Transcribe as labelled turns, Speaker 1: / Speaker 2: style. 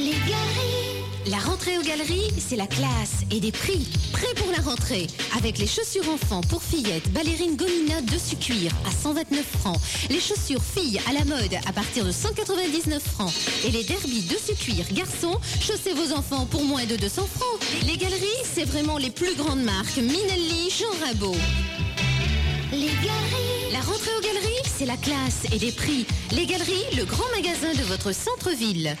Speaker 1: Les galeries.
Speaker 2: La rentrée aux galeries, c'est la classe et des prix. Prêt pour la rentrée Avec les chaussures enfants pour fillettes, ballerines Gomina dessus cuir à 129 francs. Les chaussures filles à la mode à partir de 199 francs. Et les derbies dessus cuir garçons, chaussez vos enfants pour moins de 200 francs. Les galeries, c'est vraiment les plus grandes marques. Minelli, Jean Rabot.
Speaker 1: Les galeries.
Speaker 2: La rentrée aux galeries, c'est la classe et des prix. Les galeries, le grand magasin de votre centre-ville.